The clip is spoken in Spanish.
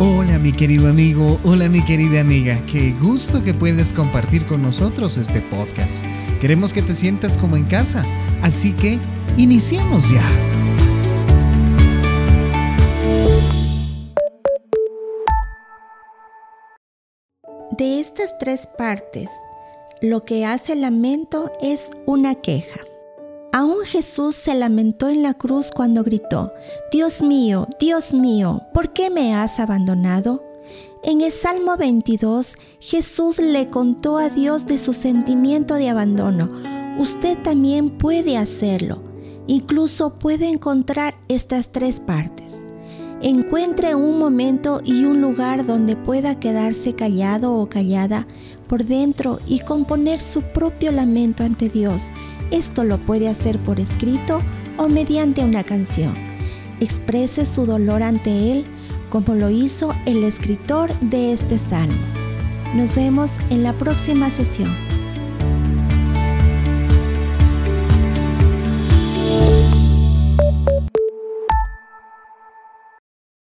Hola mi querido amigo, hola mi querida amiga, qué gusto que puedes compartir con nosotros este podcast. Queremos que te sientas como en casa, así que iniciemos ya. De estas tres partes, lo que hace lamento es una queja. Aún Jesús se lamentó en la cruz cuando gritó, Dios mío, Dios mío, ¿por qué me has abandonado? En el Salmo 22, Jesús le contó a Dios de su sentimiento de abandono. Usted también puede hacerlo. Incluso puede encontrar estas tres partes. Encuentre un momento y un lugar donde pueda quedarse callado o callada por dentro y componer su propio lamento ante Dios esto lo puede hacer por escrito o mediante una canción. Exprese su dolor ante Él como lo hizo el escritor de este salmo. Nos vemos en la próxima sesión.